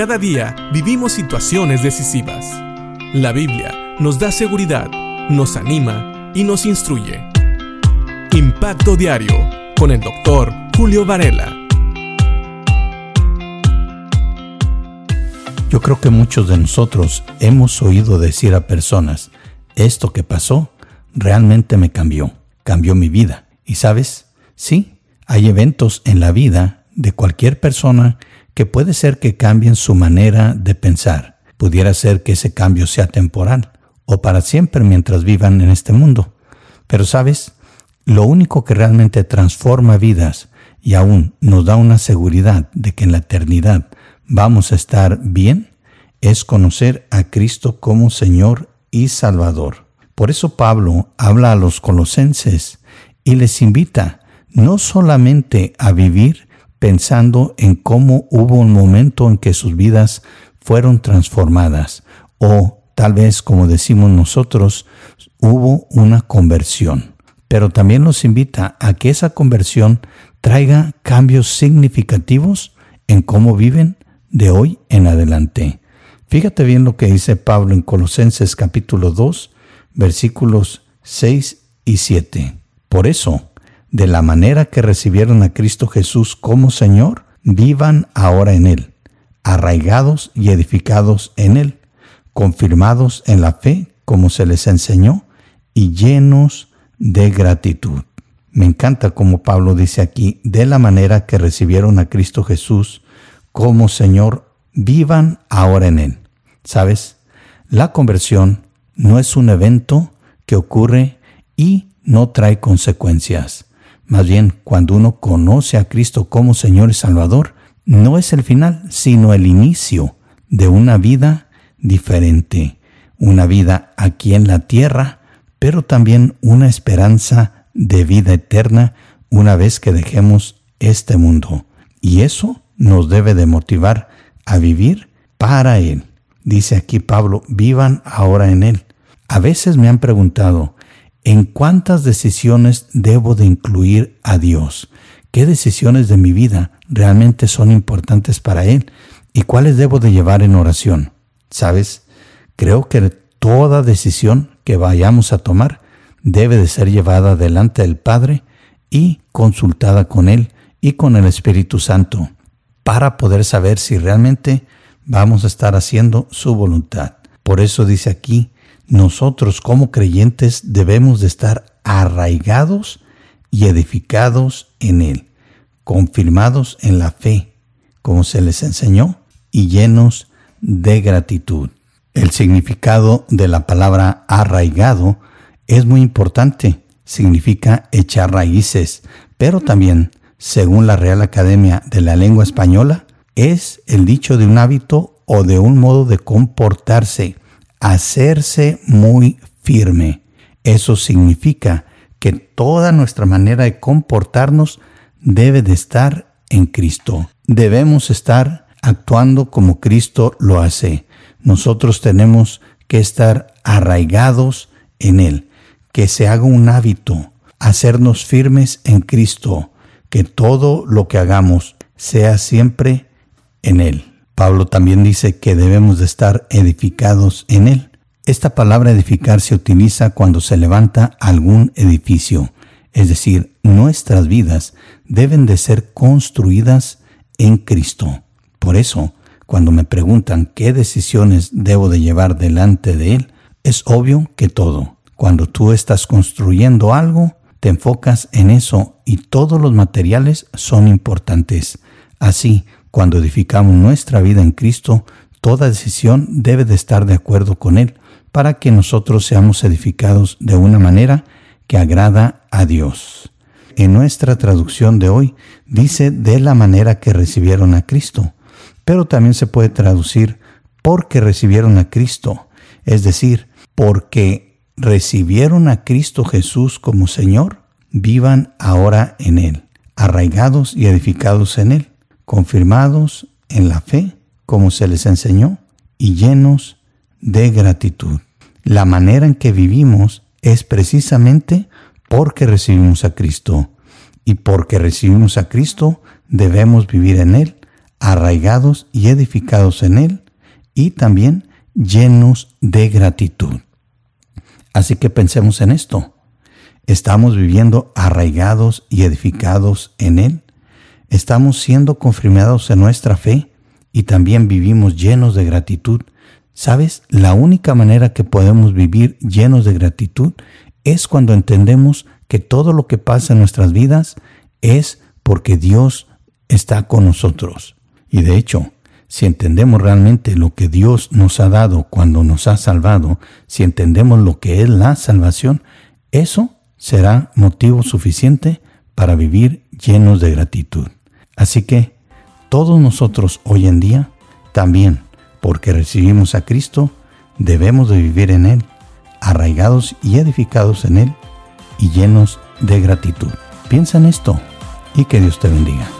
Cada día vivimos situaciones decisivas. La Biblia nos da seguridad, nos anima y nos instruye. Impacto Diario con el doctor Julio Varela. Yo creo que muchos de nosotros hemos oído decir a personas, esto que pasó realmente me cambió, cambió mi vida. Y sabes, sí, hay eventos en la vida de cualquier persona que puede ser que cambien su manera de pensar. Pudiera ser que ese cambio sea temporal o para siempre mientras vivan en este mundo. Pero sabes, lo único que realmente transforma vidas y aún nos da una seguridad de que en la eternidad vamos a estar bien es conocer a Cristo como Señor y Salvador. Por eso Pablo habla a los colosenses y les invita no solamente a vivir pensando en cómo hubo un momento en que sus vidas fueron transformadas o tal vez como decimos nosotros, hubo una conversión. Pero también nos invita a que esa conversión traiga cambios significativos en cómo viven de hoy en adelante. Fíjate bien lo que dice Pablo en Colosenses capítulo 2, versículos 6 y 7. Por eso, de la manera que recibieron a Cristo Jesús como Señor, vivan ahora en Él, arraigados y edificados en Él, confirmados en la fe como se les enseñó y llenos de gratitud. Me encanta como Pablo dice aquí, de la manera que recibieron a Cristo Jesús como Señor, vivan ahora en Él. ¿Sabes? La conversión no es un evento que ocurre y no trae consecuencias. Más bien, cuando uno conoce a Cristo como Señor y Salvador, no es el final, sino el inicio de una vida diferente, una vida aquí en la tierra, pero también una esperanza de vida eterna una vez que dejemos este mundo. Y eso nos debe de motivar a vivir para Él. Dice aquí Pablo, vivan ahora en Él. A veces me han preguntado, ¿En cuántas decisiones debo de incluir a Dios? ¿Qué decisiones de mi vida realmente son importantes para Él? ¿Y cuáles debo de llevar en oración? ¿Sabes? Creo que toda decisión que vayamos a tomar debe de ser llevada delante del Padre y consultada con Él y con el Espíritu Santo para poder saber si realmente vamos a estar haciendo su voluntad. Por eso dice aquí, nosotros como creyentes debemos de estar arraigados y edificados en Él, confirmados en la fe, como se les enseñó, y llenos de gratitud. El significado de la palabra arraigado es muy importante. Significa echar raíces, pero también, según la Real Academia de la Lengua Española, es el dicho de un hábito o de un modo de comportarse hacerse muy firme. Eso significa que toda nuestra manera de comportarnos debe de estar en Cristo. Debemos estar actuando como Cristo lo hace. Nosotros tenemos que estar arraigados en Él, que se haga un hábito, hacernos firmes en Cristo, que todo lo que hagamos sea siempre en Él. Pablo también dice que debemos de estar edificados en Él. Esta palabra edificar se utiliza cuando se levanta algún edificio, es decir, nuestras vidas deben de ser construidas en Cristo. Por eso, cuando me preguntan qué decisiones debo de llevar delante de Él, es obvio que todo. Cuando tú estás construyendo algo, te enfocas en eso y todos los materiales son importantes. Así, cuando edificamos nuestra vida en Cristo, toda decisión debe de estar de acuerdo con Él para que nosotros seamos edificados de una manera que agrada a Dios. En nuestra traducción de hoy dice de la manera que recibieron a Cristo, pero también se puede traducir porque recibieron a Cristo, es decir, porque recibieron a Cristo Jesús como Señor, vivan ahora en Él, arraigados y edificados en Él confirmados en la fe, como se les enseñó, y llenos de gratitud. La manera en que vivimos es precisamente porque recibimos a Cristo. Y porque recibimos a Cristo, debemos vivir en Él, arraigados y edificados en Él y también llenos de gratitud. Así que pensemos en esto. ¿Estamos viviendo arraigados y edificados en Él? ¿Estamos siendo confirmados en nuestra fe y también vivimos llenos de gratitud? ¿Sabes? La única manera que podemos vivir llenos de gratitud es cuando entendemos que todo lo que pasa en nuestras vidas es porque Dios está con nosotros. Y de hecho, si entendemos realmente lo que Dios nos ha dado cuando nos ha salvado, si entendemos lo que es la salvación, eso será motivo suficiente para vivir llenos de gratitud. Así que todos nosotros hoy en día, también porque recibimos a Cristo, debemos de vivir en Él, arraigados y edificados en Él y llenos de gratitud. Piensa en esto y que Dios te bendiga.